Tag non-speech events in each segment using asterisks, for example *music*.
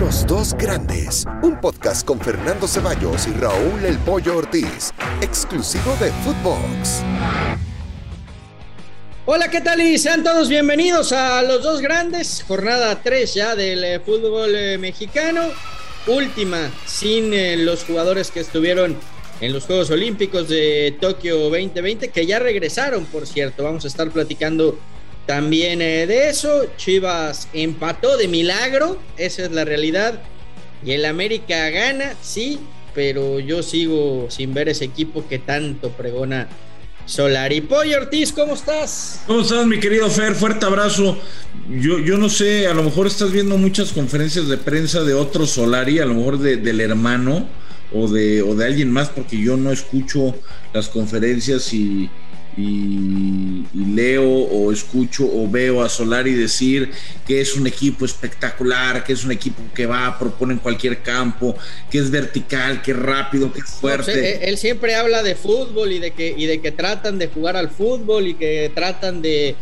Los dos grandes, un podcast con Fernando Ceballos y Raúl El Pollo Ortiz, exclusivo de Footbox. Hola, ¿qué tal? Y sean todos bienvenidos a Los Dos Grandes, jornada 3 ya del eh, fútbol eh, mexicano, última sin eh, los jugadores que estuvieron en los Juegos Olímpicos de Tokio 2020, que ya regresaron, por cierto, vamos a estar platicando también de eso. Chivas empató de milagro, esa es la realidad, y el América gana, sí, pero yo sigo sin ver ese equipo que tanto pregona Solari. Pollo Ortiz, ¿cómo estás? ¿Cómo estás, mi querido Fer? Fuerte abrazo. Yo, yo no sé, a lo mejor estás viendo muchas conferencias de prensa de otro Solari, a lo mejor del hermano o de, o de alguien más, porque yo no escucho las conferencias y, y, leo o escucho o veo a Solari decir que es un equipo espectacular, que es un equipo que va, propone en cualquier campo, que es vertical, que es rápido, que es fuerte. él siempre habla de fútbol y de que, y de que tratan de jugar al fútbol y que tratan de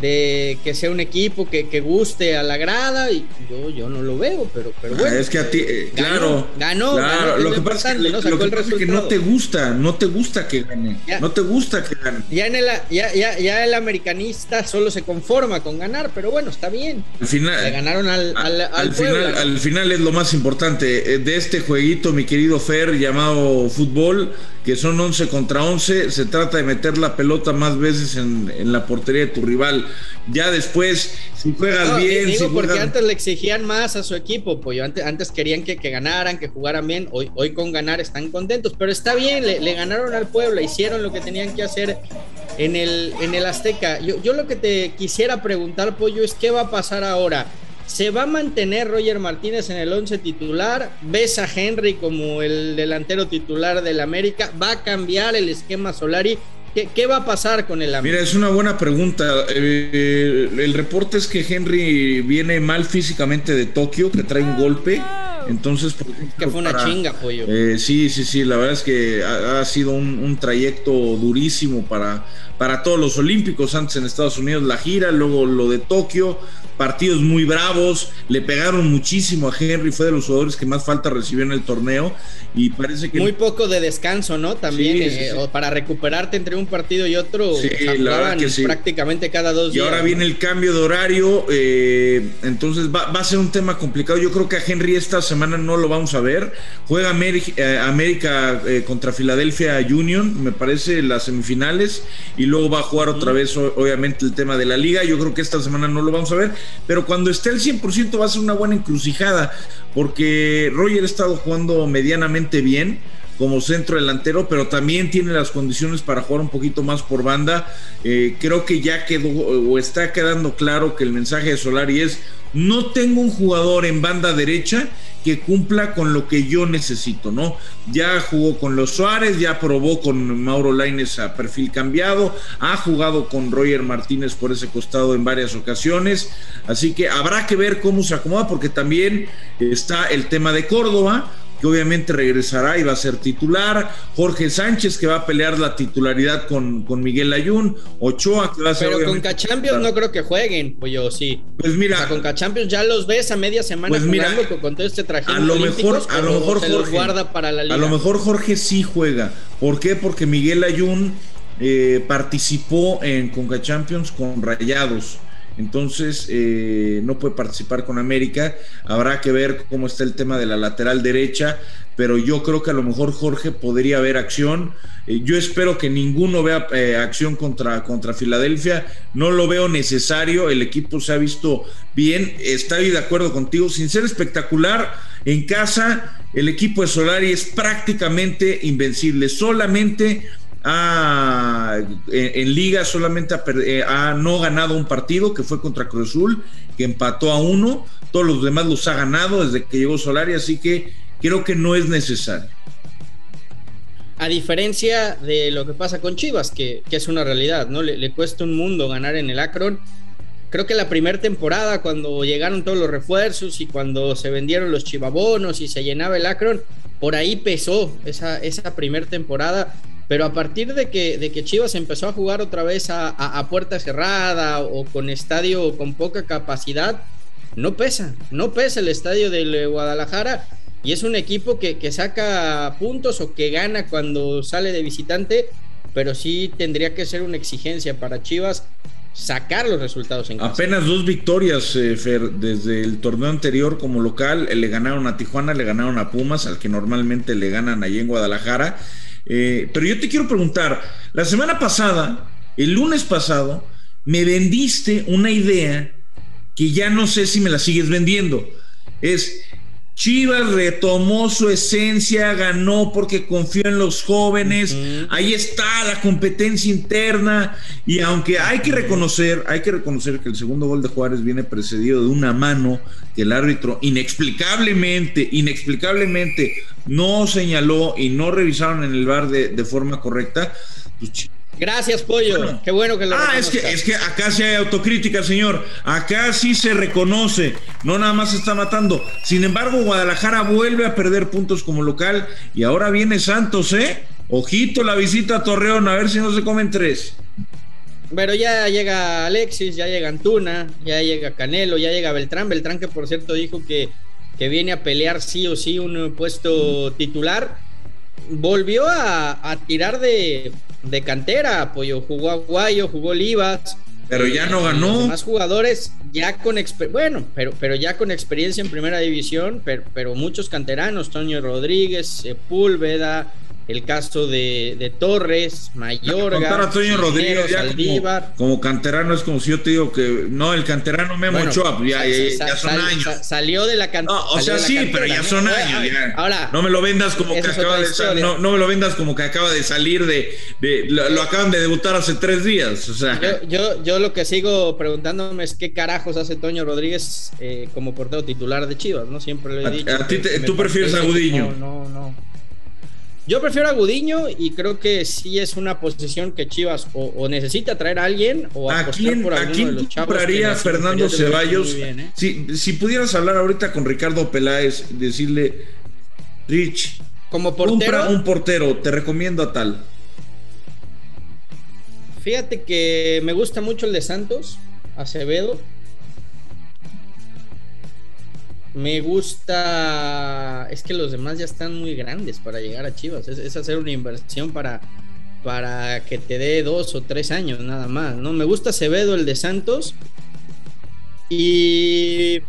de que sea un equipo que, que, guste a la grada y yo, yo no lo veo, pero, pero bueno. Es que a ti, eh, claro, ganó, claro, lo, que pasa, ¿no? lo que pasa es que no te gusta, no te gusta que gane, no te gusta que gane. Ya, en el, ya, ya, ya, el americanista solo se conforma con ganar, pero bueno, está bien. Al final, Le ganaron al, al, al, final, al final es lo más importante eh, de este jueguito, mi querido Fer, llamado fútbol, que son 11 contra 11, se trata de meter la pelota más veces en, en la portería de tu rival ya después, si juegas bien. Digo porque antes le exigían más a su equipo, pues antes, antes querían que, que, ganaran, que jugaran bien. Hoy, hoy con ganar están contentos, pero está bien, le, ganaron al pueblo, hicieron lo que tenían que hacer en el, en el Azteca. Yo, yo lo que te quisiera preguntar, Pollo, es qué va a pasar ahora. ¿Se va a mantener Roger Martínez en el 11 titular? ¿Ves a Henry como el delantero titular del América? ¿Va a cambiar el esquema Solari? ¿Qué, va a pasar con el Mira, es una buena pregunta. Eh, el reporte es que Henry viene mal físicamente de Tokio, que trae un golpe. Entonces, por que fue una chinga, pollo. Eh, sí, sí, sí. La verdad es que ha, sido un, trayecto durísimo para, para todos los Olímpicos. Antes en Estados Unidos la gira, luego lo de Tokio partidos muy bravos, le pegaron muchísimo a Henry, fue de los jugadores que más falta recibió en el torneo y parece que... Muy poco de descanso, ¿no? También eh, para recuperarte entre un partido y otro, sí, la que prácticamente cada dos días. Y ahora viene el cambio de horario, eh, entonces va, a ser un tema complicado. Yo creo que a Henry esta semana no lo vamos a ver. Juega América, eh, contra Filadelfia Union, me parece, las semifinales, y luego va a jugar otra vez, obviamente, el tema de la liga. Yo creo que esta semana no lo vamos a ver pero cuando esté al 100% va a ser una buena encrucijada, porque Roger ha estado jugando medianamente bien como centro delantero, pero también tiene las condiciones para jugar un poquito más por banda. Eh, creo que ya quedó o está quedando claro que el mensaje de Solari es, no tengo un jugador en banda derecha que cumpla con lo que yo necesito, ¿no? Ya jugó con los Suárez, ya probó con Mauro Laines a perfil cambiado, ha jugado con Roger Martínez por ese costado en varias ocasiones, así que habrá que ver cómo se acomoda porque también está el tema de Córdoba, que obviamente regresará y va a ser titular, Jorge Sánchez que va a pelear la titularidad con, con Miguel Ayun, Ochoa que va a ser... Pero con Cachampions no creo que jueguen, pues yo sí. Pues mira... O sea, con Cachampions ya los ves a media semana pues mira, jugando con todo este traje. A lo mejor, a lo mejor Jorge, guarda para la liga. A lo mejor Jorge sí juega. ¿Por qué? Porque Miguel Ayun eh, participó en Conca Champions con Rayados entonces eh, no puede participar con América. Habrá que ver cómo está el tema de la lateral derecha, pero yo creo que a lo mejor Jorge podría ver acción. Eh, yo espero que ninguno vea eh, acción contra, contra Filadelfia. No lo veo necesario. El equipo se ha visto bien. Estoy de acuerdo contigo. Sin ser espectacular, en casa el equipo de Solari es prácticamente invencible. Solamente ha, en, liga solamente eh, ha, no ganado un partido que fue contra Cruz Azul, que empató a uno, todos los demás los ha ganado desde que llegó Solari, así que creo que no es necesario. A diferencia de lo que pasa con Chivas, que, es una realidad, ¿no? Le, le, cuesta un mundo ganar en el Akron. Creo que la primera temporada, cuando llegaron todos los refuerzos y cuando se vendieron los chivabonos y se llenaba el Akron, por ahí pesó esa, esa primera temporada pero a partir de que, de que Chivas empezó a jugar otra vez a, puerta cerrada o con estadio con poca capacidad, no pesa, no pesa el estadio del eh, Guadalajara y es un equipo que, que saca puntos o que gana cuando sale de visitante, pero sí tendría que ser una exigencia para Chivas sacar los resultados en casa. Apenas dos victorias, eh, Fer, desde el torneo anterior como local, le ganaron a Tijuana, le ganaron a Pumas, al que normalmente le ganan allí en Guadalajara. Eh, pero yo te quiero preguntar, la semana pasada, el lunes pasado, me vendiste una idea que ya no sé si me la sigues vendiendo. Es, Chivas retomó su esencia, ganó porque confió en los jóvenes. Ahí está la competencia interna. Y aunque hay que reconocer, hay que reconocer que el segundo gol de Juárez viene precedido de una mano que el árbitro inexplicablemente, inexplicablemente no señaló y no revisaron en el bar de, de forma correcta. Pues Gracias, Pollo. Qué bueno que lo Ah, es que, es que acá sí hay autocrítica, señor. Acá sí se reconoce. No nada más se está matando. Sin embargo, Guadalajara vuelve a perder puntos como local. Y ahora viene Santos, ¿eh? Ojito la visita a Torreón, a ver si no se comen tres. Pero ya llega Alexis, ya llega Antuna, ya llega Canelo, ya llega Beltrán. Beltrán que por cierto dijo que, que viene a pelear sí o sí un puesto titular volvió a, tirar de, cantera, apoyo, jugó Aguayo, jugó Olivas. Pero ya no ganó. Más jugadores ya con bueno, pero, pero ya con experiencia en primera división, pero, pero muchos canteranos, Toño Rodríguez, Sepúlveda, el caso de, de Torres, Mayorga, a Toño Rodríguez como, canterano es como si yo te digo que no, el canterano Memo bueno, Ochoa, pues ya, ya, son años. salió de la cantera. o sea, sí, pero ya son años. Ahora, no me lo vendas como que acaba de no, no, me lo vendas como que acaba de salir de, de lo, acaban de debutar hace tres días. O sea. Yo, yo, yo, lo que sigo preguntándome es qué carajos hace Toño Rodríguez eh, como portero titular de Chivas, ¿no? Siempre le he dicho. A, ti tú prefieres a Gudiño. No, no, no. Yo prefiero a Gudiño y creo que sí es una posición que Chivas o, necesita traer a alguien o ¿A quién, por ¿a quién compraría Fernando Ceballos? ¿eh? si, pudieras hablar ahorita con Ricardo Peláez, decirle, Rich, como portero, compra un portero, te recomiendo a tal. Fíjate que me gusta mucho el de Santos, Acevedo. Me gusta. Es que los demás ya están muy grandes para llegar a Chivas. Es, hacer una inversión para, para que te dé dos o tres años nada más. ¿no? Me gusta Acevedo, el de Santos. Y.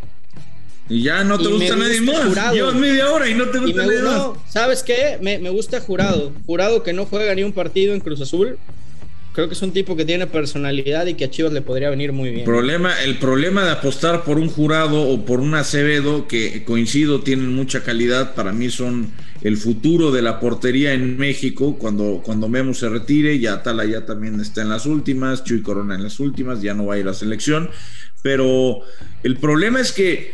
Y ya no te gusta, nadie más. Llevas media hora y no te gusta nadie más. ¿Sabes qué? Me, me gusta Jurado. Jurado que no juega ni un partido en Cruz Azul creo que es un tipo que tiene personalidad y que a Chivas le podría venir muy bien. Problema, el problema de apostar por un jurado o por un Acevedo, que coincido, tienen mucha calidad, para mí son el futuro de la portería en México, cuando, cuando Memo se retire, ya Tala ya también está en las últimas, Chuy Corona en las últimas, ya no va a ir a la selección, pero el problema es que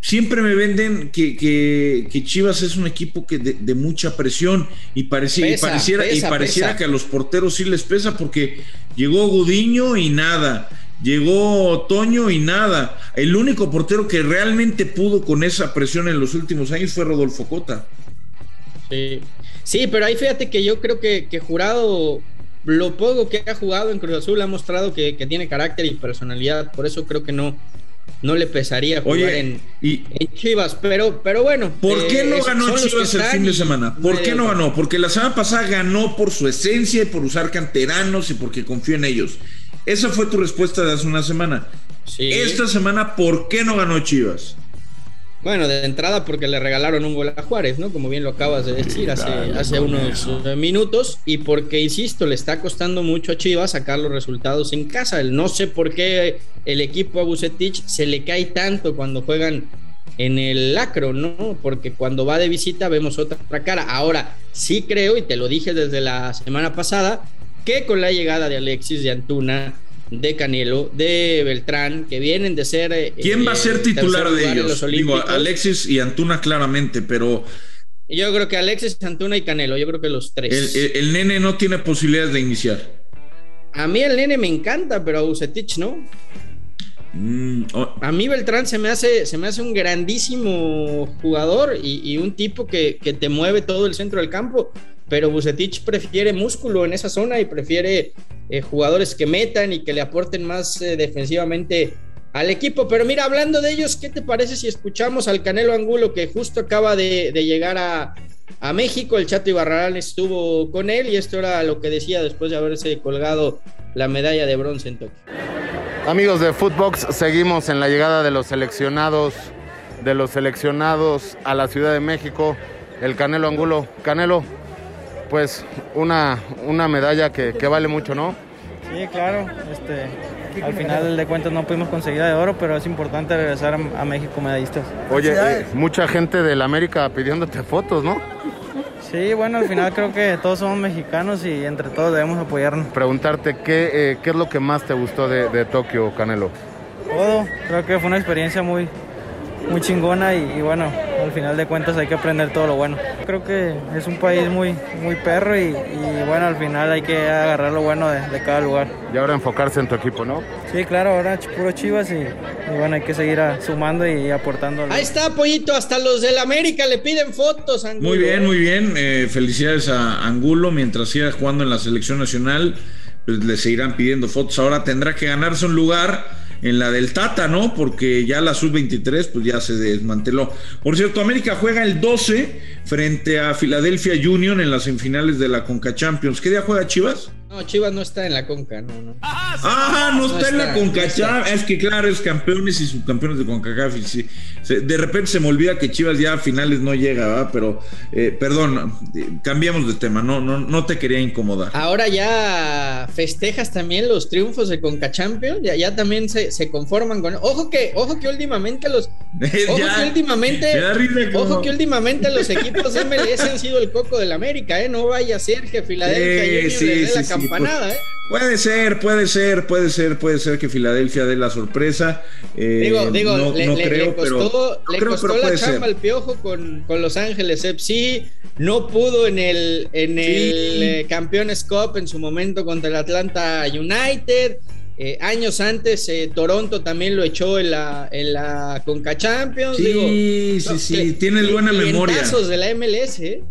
siempre me venden que, que, Chivas es un equipo que de, mucha presión y, parecía, y pareciera, y pareciera que a los porteros sí les pesa porque llegó Gudiño y nada. Llegó Otoño y nada. El único portero que realmente pudo con esa presión en los últimos años fue Rodolfo Cota. Sí, sí pero ahí fíjate que yo creo que, que Jurado, lo poco que ha jugado en Cruz Azul, ha mostrado que, que tiene carácter y personalidad. Por eso creo que no, no le pesaría jugar en, Chivas, pero, pero bueno. ¿Por qué no eh, ganó Chivas el fin de semana? ¿Por qué no ganó? Porque la semana pasada ganó por su esencia y por usar canteranos y porque confió en ellos. Esa fue tu respuesta de hace una semana. Esta semana, ¿por qué no ganó Chivas? Bueno, de entrada porque le regalaron un gol a Juárez, ¿no? Como bien lo acabas de decir hace, hace unos eh, minutos. Y porque, insisto, le está costando mucho a Chivas sacar los resultados en casa. No sé por qué el equipo a Bucetich se le cae tanto cuando juegan en el lacro, ¿no? Porque cuando va de visita vemos otra cara. Ahora, sí creo, y te lo dije desde la semana pasada, que con la llegada de Alexis de Antuna de Canelo, de Beltrán, que vienen de ser... Eh, ¿Quién va a ser titular de ellos? Digo, Alexis y Antuna claramente, pero... Yo creo que Alexis, Antuna y Canelo, yo creo que los tres. El, nene no tiene posibilidades de iniciar. A mí el nene me encanta, pero a Bucetich no. Mm, oh. A mí Beltrán se me hace, se me hace un grandísimo jugador y, un tipo que, que, te mueve todo el centro del campo pero Bucetich prefiere músculo en esa zona y prefiere eh, jugadores que metan y que le aporten más eh, defensivamente al equipo. Pero mira, hablando de ellos, ¿qué te parece si escuchamos al Canelo Angulo que justo acaba de, llegar a, a, México? El Chato Ibarrarán estuvo con él y esto era lo que decía después de haberse colgado la medalla de bronce en Tokio. Amigos de Footbox, seguimos en la llegada de los seleccionados, de los seleccionados a la Ciudad de México. El Canelo Angulo. Canelo, pues una, una medalla que, que vale mucho, ¿no? Sí, claro. Este, al final de cuentas no pudimos conseguir de oro, pero es importante regresar a, México medallistas. Oye, eh, mucha gente de la América pidiéndote fotos, ¿no? Sí, bueno, al final creo que todos somos mexicanos y entre todos debemos apoyarnos. Preguntarte, ¿qué, eh, qué es lo que más te gustó de, de Tokio, Canelo? Todo, creo que fue una experiencia muy, muy chingona y, bueno, al final de cuentas hay que aprender todo lo bueno. Creo que es un país muy, muy perro y, bueno, al final hay que agarrar lo bueno de, cada lugar. Y ahora enfocarse en tu equipo, ¿no? Sí, claro, ahora puro Chivas y, bueno, hay que seguir sumando y aportando. Ahí está, Pollito, hasta los del América le piden fotos, Angulo. Muy bien, muy bien. Eh, felicidades a Angulo mientras siga jugando en la selección nacional. Pues le seguirán pidiendo fotos. Ahora tendrá que ganarse un lugar en la del Tata, ¿no? Porque ya la sub-23 pues ya se desmanteló. Por cierto, América juega el 12 frente a Philadelphia Union en las semifinales de la Conca Champions. ¿Qué día juega Chivas? No, Chivas no está en la Conca, no, no. Ah, no, está, en la Conca Es que claro, es campeones y subcampeones de CONCACAF. Sí. De repente se me olvida que Chivas ya a finales no llega, ¿verdad? Pero, eh, perdón, cambiamos de tema, no, no, no te quería incomodar. Ahora ya festejas también los triunfos de Conca Champions, ya, ya también se, se, conforman con. Ojo que, ojo que últimamente los. *laughs* Ojo que últimamente. Ojo que últimamente los equipos *laughs* MLS han sido el coco del América, ¿eh? No vaya a ser que Filadelfia sí, le dé la campanada, ¿eh? Puede ser, puede ser, puede ser, puede ser que Filadelfia dé la sorpresa. Eh, digo, digo, no, le, creo, costó, le costó la chamba al piojo con, con, Los Ángeles FC. No pudo en el, en el eh, Campeones Cup en su momento contra el Atlanta United. Eh, años antes, Toronto también lo echó en la, en la Conca Champions. Sí, sí, sí, tienes buena memoria. de la MLS, ¿eh?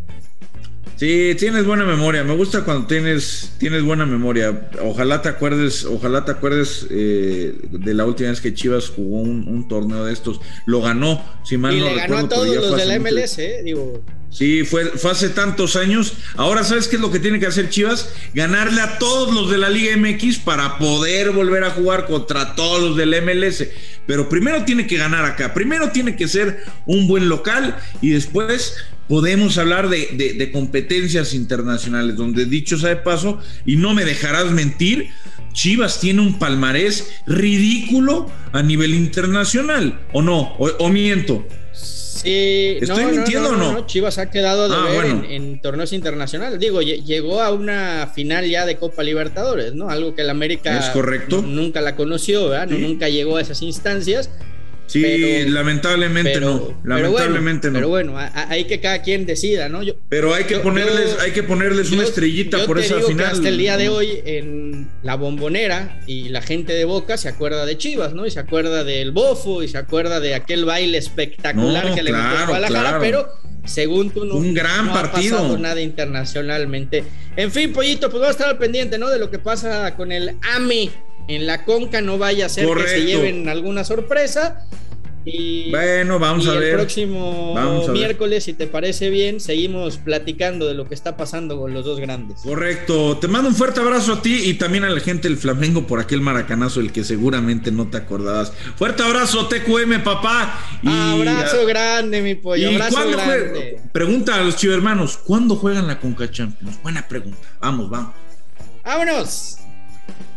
Sí, tienes buena memoria. Me gusta cuando tienes, tienes buena memoria. Ojalá te acuerdes, ojalá te acuerdes eh, de la última vez que Chivas jugó un, torneo de estos. Lo ganó, si mal y le ganó a todos los de la MLS, eh, digo. Sí, fue, fue hace tantos años. Ahora, ¿sabes qué es lo que tiene que hacer Chivas? Ganarle a todos los de la Liga MX para poder volver a jugar contra todos los del MLS. Pero primero tiene que ganar acá. Primero tiene que ser un buen local y después podemos hablar de, competencias internacionales, donde dicho sea de paso, y no me dejarás mentir, Chivas tiene un palmarés ridículo a nivel internacional, ¿o no? ¿O, miento? Sí, ¿Estoy mintiendo o no? Chivas ha quedado de ah, ver en, torneos internacionales. Digo, llegó a una final ya de Copa Libertadores, ¿no? Algo que el América ¿Es correcto? nunca la conoció, ¿verdad? nunca llegó a esas instancias. Sí, lamentablemente no. Lamentablemente no. Pero bueno, hay que cada quien decida, ¿no? pero hay que ponerles, hay que ponerles una estrellita por esa final. hasta el día de hoy en la bombonera y la gente de Boca se acuerda de Chivas, ¿no? Y se acuerda del bofo y se acuerda de aquel baile espectacular que le metió a Guadalajara, pero según tú no, un gran partido. ha pasado nada internacionalmente. En fin, pollito, pues vamos a estar al pendiente, ¿no? De lo que pasa con el AME en la Conca, no vaya a ser que se lleven alguna sorpresa. Y, bueno, vamos a ver. El próximo miércoles, si te parece bien, seguimos platicando de lo que está pasando con los dos grandes. Correcto. Te mando un fuerte abrazo a ti y también a la gente del Flamengo por aquel maracanazo, el que seguramente no te acordabas. Fuerte abrazo, TQM, papá. abrazo grande, mi pollo. abrazo grande. Pregunta a los chivermanos, ¿cuándo juegan la Conca Champions? Buena pregunta. Vamos, vamos. ¡Vámonos!